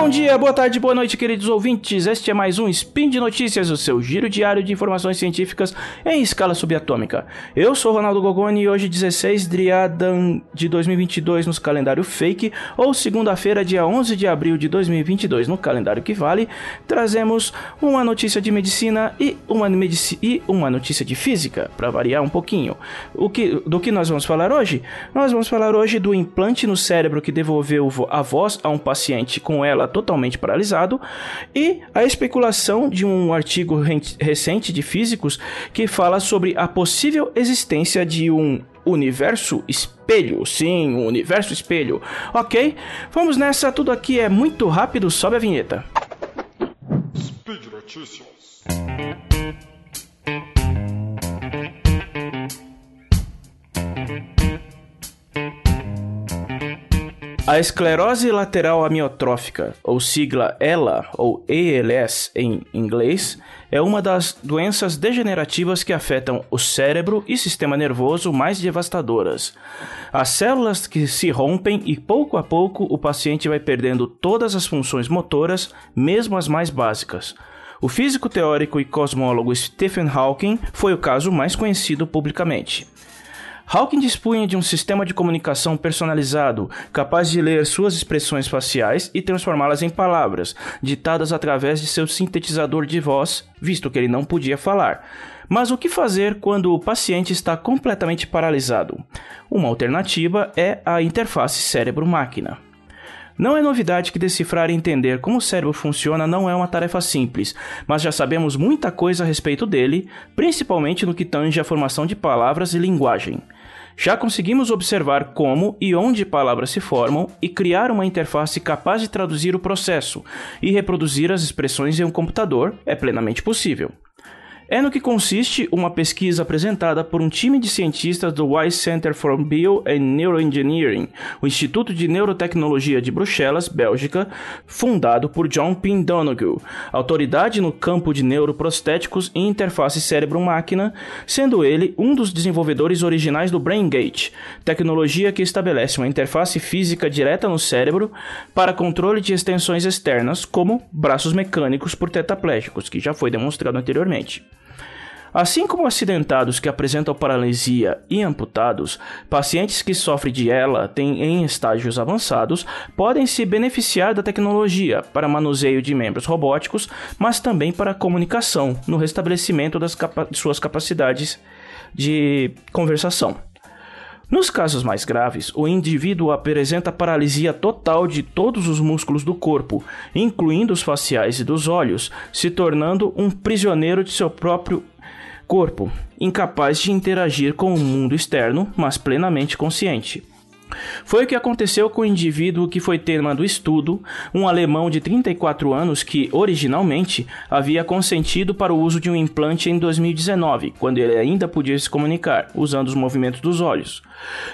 Bom dia, boa tarde, boa noite, queridos ouvintes. Este é mais um Spin de Notícias, o seu giro diário de informações científicas em escala subatômica. Eu sou Ronaldo Gogoni e hoje, 16 de Adan de 2022 no calendário fake, ou segunda-feira, dia 11 de abril de 2022 no calendário que vale, trazemos uma notícia de medicina e uma, medici e uma notícia de física, para variar um pouquinho. O que, do que nós vamos falar hoje? Nós vamos falar hoje do implante no cérebro que devolveu a voz a um paciente com ela totalmente paralisado, e a especulação de um artigo recente de físicos que fala sobre a possível existência de um universo espelho. Sim, um universo espelho. Ok? Vamos nessa, tudo aqui é muito rápido, sobe a vinheta. Speed Notícias. A esclerose lateral amiotrófica, ou sigla ELA ou ALS em inglês, é uma das doenças degenerativas que afetam o cérebro e sistema nervoso mais devastadoras. As células que se rompem e pouco a pouco o paciente vai perdendo todas as funções motoras, mesmo as mais básicas. O físico teórico e cosmólogo Stephen Hawking foi o caso mais conhecido publicamente. Hawking dispunha de um sistema de comunicação personalizado, capaz de ler suas expressões faciais e transformá-las em palavras, ditadas através de seu sintetizador de voz, visto que ele não podia falar. Mas o que fazer quando o paciente está completamente paralisado? Uma alternativa é a interface cérebro-máquina. Não é novidade que decifrar e entender como o cérebro funciona não é uma tarefa simples, mas já sabemos muita coisa a respeito dele, principalmente no que tange a formação de palavras e linguagem. Já conseguimos observar como e onde palavras se formam e criar uma interface capaz de traduzir o processo e reproduzir as expressões em um computador é plenamente possível. É no que consiste uma pesquisa apresentada por um time de cientistas do Wise Center for Bio and Neuroengineering, o Instituto de Neurotecnologia de Bruxelas, Bélgica, fundado por John P. Donoghue, autoridade no campo de neuroprostéticos e interface cérebro-máquina, sendo ele um dos desenvolvedores originais do BrainGate, tecnologia que estabelece uma interface física direta no cérebro para controle de extensões externas, como braços mecânicos por tetaplégicos, que já foi demonstrado anteriormente. Assim como acidentados que apresentam paralisia e amputados, pacientes que sofrem de ELA têm em estágios avançados podem se beneficiar da tecnologia para manuseio de membros robóticos, mas também para comunicação no restabelecimento das capa suas capacidades de conversação. Nos casos mais graves, o indivíduo apresenta paralisia total de todos os músculos do corpo, incluindo os faciais e dos olhos, se tornando um prisioneiro de seu próprio corpo, incapaz de interagir com o mundo externo, mas plenamente consciente. Foi o que aconteceu com o indivíduo que foi tema do estudo, um alemão de 34 anos que, originalmente, havia consentido para o uso de um implante em 2019, quando ele ainda podia se comunicar, usando os movimentos dos olhos.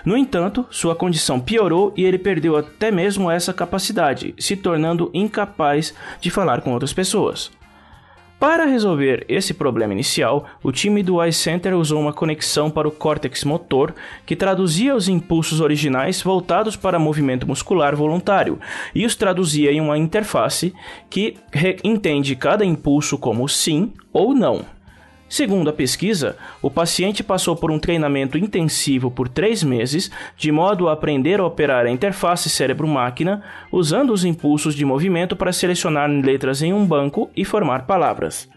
No entanto, sua condição piorou e ele perdeu até mesmo essa capacidade, se tornando incapaz de falar com outras pessoas. Para resolver esse problema inicial, o time do Eye Center usou uma conexão para o córtex motor que traduzia os impulsos originais voltados para movimento muscular voluntário e os traduzia em uma interface que entende cada impulso como sim ou não. Segundo a pesquisa, o paciente passou por um treinamento intensivo por três meses, de modo a aprender a operar a interface cérebro-máquina, usando os impulsos de movimento para selecionar letras em um banco e formar palavras.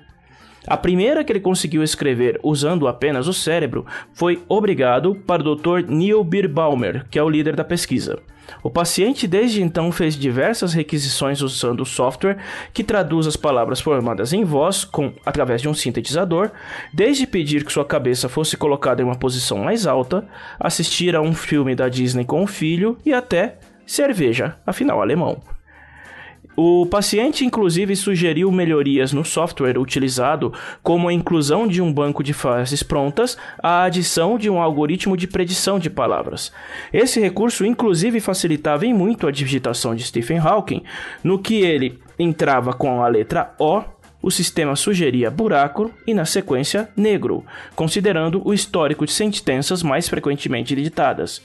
A primeira que ele conseguiu escrever usando apenas o cérebro foi Obrigado para o Dr. Neil Birbaumer, que é o líder da pesquisa. O paciente desde então fez diversas requisições usando o software que traduz as palavras formadas em voz com, através de um sintetizador, desde pedir que sua cabeça fosse colocada em uma posição mais alta, assistir a um filme da Disney com o filho e até cerveja, afinal alemão. O paciente, inclusive, sugeriu melhorias no software utilizado, como a inclusão de um banco de frases prontas, a adição de um algoritmo de predição de palavras. Esse recurso, inclusive, facilitava em muito a digitação de Stephen Hawking, no que ele entrava com a letra O o sistema sugeria buraco e, na sequência, negro, considerando o histórico de sentenças mais frequentemente digitadas.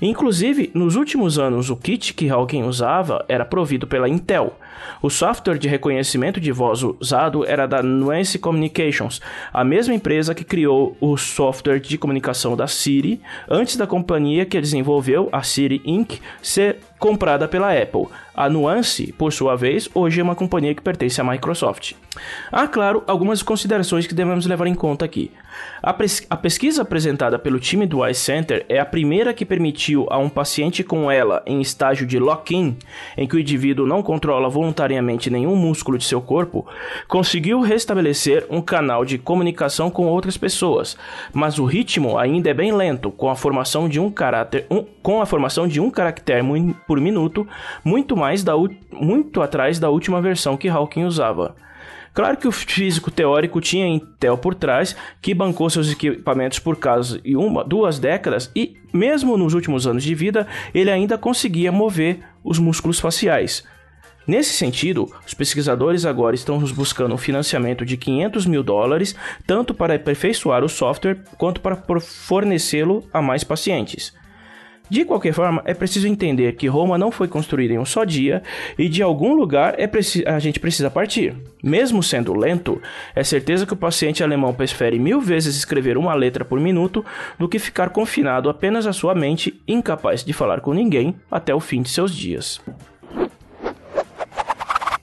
Inclusive, nos últimos anos, o kit que Hawking usava era provido pela Intel, O software de reconhecimento de voz usado era da Nuance Communications, a mesma empresa que criou o software de comunicação da Siri, antes da companhia que desenvolveu, a Siri Inc., ser comprada pela Apple. A Nuance, por sua vez, hoje é uma companhia que pertence à Microsoft. Há, claro, algumas considerações que devemos levar em conta aqui. A, a, pesquisa apresentada pelo time do Eye Center é a primeira que permitiu a um paciente com ela em estágio de lock-in, em que o indivíduo não controla voluntariamente nenhum músculo de seu corpo, conseguiu restabelecer um canal de comunicação com outras pessoas, mas o ritmo ainda é bem lento, com a formação de um caráter, um, com a formação de um caractere por minuto, muito mais da, muito atrás da última versão que Hawking usava. Claro que o físico teórico tinha Intel por trás, que bancou seus equipamentos por de uma, duas décadas e, mesmo nos últimos anos de vida, ele ainda conseguia mover os músculos faciais. Nesse sentido, os pesquisadores agora estão buscando um financiamento de 500 mil dólares, tanto para aperfeiçoar o software quanto para fornecê-lo a mais pacientes. De qualquer forma, é preciso entender que Roma não foi construída em um só dia e de algum lugar é a gente precisa partir. Mesmo sendo lento, é certeza que o paciente alemão prefere mil vezes escrever uma letra por minuto do que ficar confinado apenas à sua mente, incapaz de falar com ninguém até o fim de seus dias.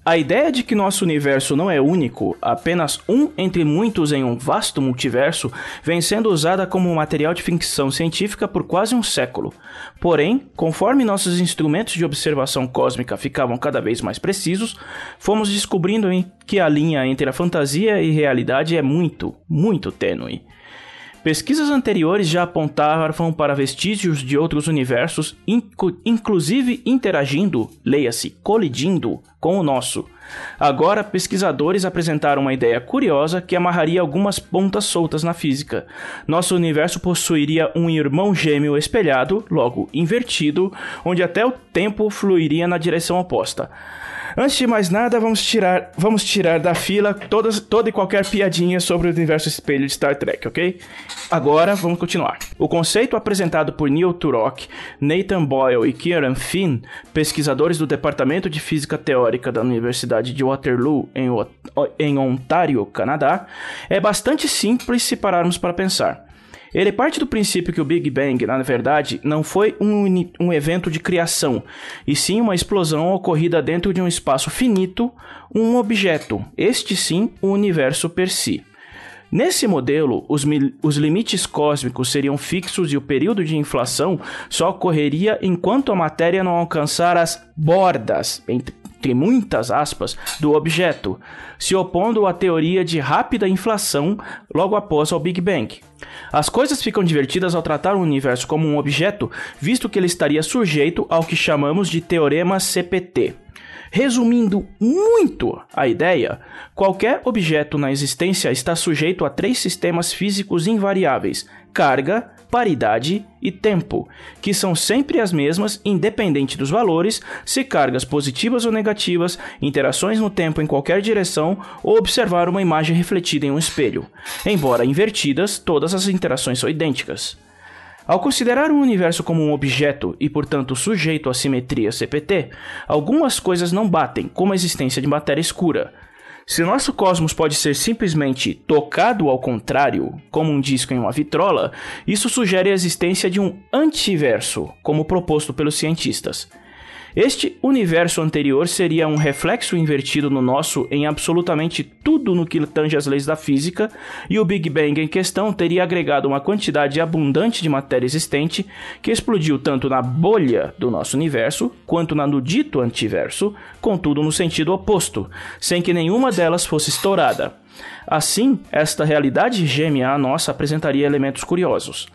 A ideia de que nosso universo não é único, apenas um entre muitos em um vasto multiverso, vem sendo usada como material de ficção científica por quase um século. Porém, conforme nossos instrumentos de observação cósmica ficavam cada vez mais precisos, fomos descobrindo que a linha entre a fantasia e realidade é muito, muito tênue. Pesquisas anteriores já apontavam para vestígios de outros universos, inclusive interagindo, leia-se, colidindo, com o nosso. Agora, pesquisadores apresentaram uma ideia curiosa que amarraria algumas pontas soltas na física. Nosso universo possuiria um irmão gêmeo espelhado, logo invertido, onde até o tempo fluiria na direção oposta. Antes de mais nada, vamos tirar, vamos tirar da fila todas, toda e qualquer piadinha sobre o universo espelho de Star Trek, ok? Agora, vamos continuar. O conceito apresentado por Neil Turok, Nathan Boyle e Kieran Finn, pesquisadores do Departamento de Física Teórica da Universidade de Waterloo, em, em Ontário, Canadá, é bastante simples se pararmos para pensar. Ele parte do princípio que o Big Bang, na verdade, não foi um, um evento de criação, e sim uma explosão ocorrida dentro de um espaço finito, um objeto, este sim, o universo per si. Nesse modelo, os, os, limites cósmicos seriam fixos e o período de inflação só ocorreria enquanto a matéria não alcançar as bordas, entre, entre muitas aspas, do objeto, se opondo à teoria de rápida inflação logo após o Big Bang. As coisas ficam divertidas ao tratar o universo como um objeto, visto que ele estaria sujeito ao que chamamos de teorema CPT. Resumindo muito a ideia, qualquer objeto na existência está sujeito a três sistemas físicos invariáveis: carga, paridade e tempo, que são sempre as mesmas independente dos valores, se cargas positivas ou negativas, interações no tempo em qualquer direção ou observar uma imagem refletida em um espelho. Embora invertidas, todas as interações são idênticas. Ao considerar o universo como um objeto e, portanto, sujeito à simetria CPT, algumas coisas não batem, como a existência de matéria escura, se nosso cosmos pode ser simplesmente tocado ao contrário, como um disco em uma vitrola, isso sugere a existência de um antiverso, como proposto pelos cientistas. Este universo anterior seria um reflexo invertido no nosso em absolutamente tudo no que tange as leis da física, e o Big Bang em questão teria agregado uma quantidade abundante de matéria existente que explodiu tanto na bolha do nosso universo quanto na no dito antiverso, contudo no sentido oposto, sem que nenhuma delas fosse estourada. Assim, esta realidade gêmea à nossa apresentaria elementos curiosos.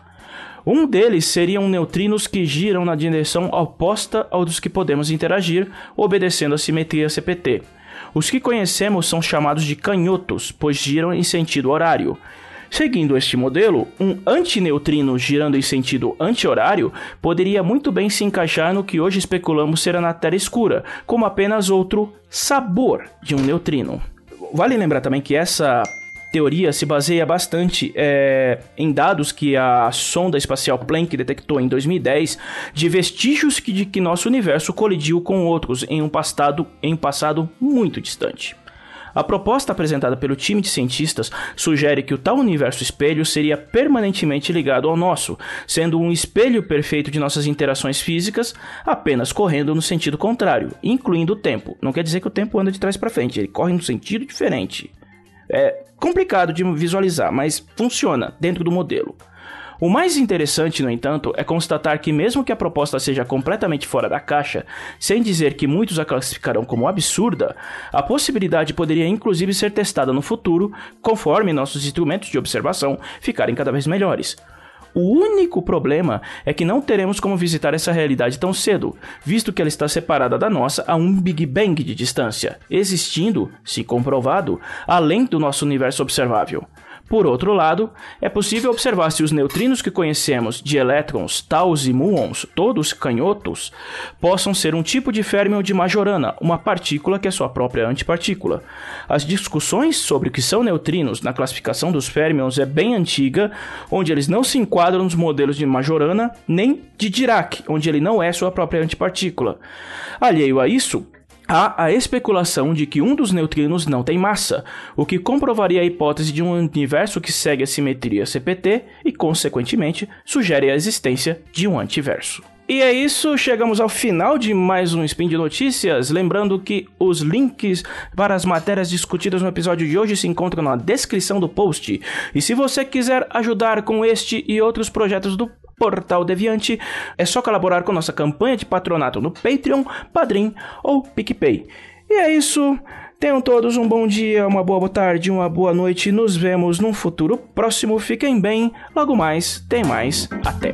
Um deles seriam neutrinos que giram na direção oposta ao dos que podemos interagir, obedecendo a simetria CPT. Os que conhecemos são chamados de canhotos, pois giram em sentido horário. Seguindo este modelo, um antineutrino girando em sentido anti-horário poderia muito bem se encaixar no que hoje especulamos ser a matéria escura, como apenas outro sabor de um neutrino. Vale lembrar também que essa teoria se baseia bastante é, em dados que a sonda espacial Planck detectou em 2010 de vestígios que, de que nosso universo colidiu com outros em um passado, em um passado muito distante. A proposta apresentada pelo time de cientistas sugere que o tal universo espelho seria permanentemente ligado ao nosso, sendo um espelho perfeito de nossas interações físicas, apenas correndo no sentido contrário, incluindo o tempo. Não quer dizer que o tempo anda de trás para frente, ele corre no sentido diferente. É complicado de visualizar, mas funciona dentro do modelo. O mais interessante, no entanto, é constatar que, mesmo que a proposta seja completamente fora da caixa, sem dizer que muitos a classificarão como absurda, a possibilidade poderia inclusive ser testada no futuro, conforme nossos instrumentos de observação ficarem cada vez melhores. O único problema é que não teremos como visitar essa realidade tão cedo, visto que ela está separada da nossa a um Big Bang de distância, existindo, se comprovado, além do nosso universo observável. Por outro lado, é possível observar se os neutrinos que conhecemos de elétrons, taus e muons, todos canhotos, possam ser um tipo de férmion de Majorana, uma partícula que é sua própria antipartícula. As discussões sobre o que são neutrinos na classificação dos férmions é bem antiga, onde eles não se enquadram nos modelos de Majorana nem de Dirac, onde ele não é sua própria antipartícula. Alheio a isso, Há a especulação de que um dos neutrinos não tem massa, o que comprovaria a hipótese de um universo que segue a simetria CPT e, consequentemente, sugere a existência de um antiverso. E é isso, chegamos ao final de mais um Spin de Notícias. Lembrando que os links para as matérias discutidas no episódio de hoje se encontram na descrição do post. E se você quiser ajudar com este e outros projetos do Portal Deviante, é só colaborar com nossa campanha de patronato no Patreon, Padrim ou PicPay. E é isso. Tenham todos um bom dia, uma boa tarde, uma boa noite. Nos vemos num futuro próximo. Fiquem bem. Logo mais, tem mais. Até.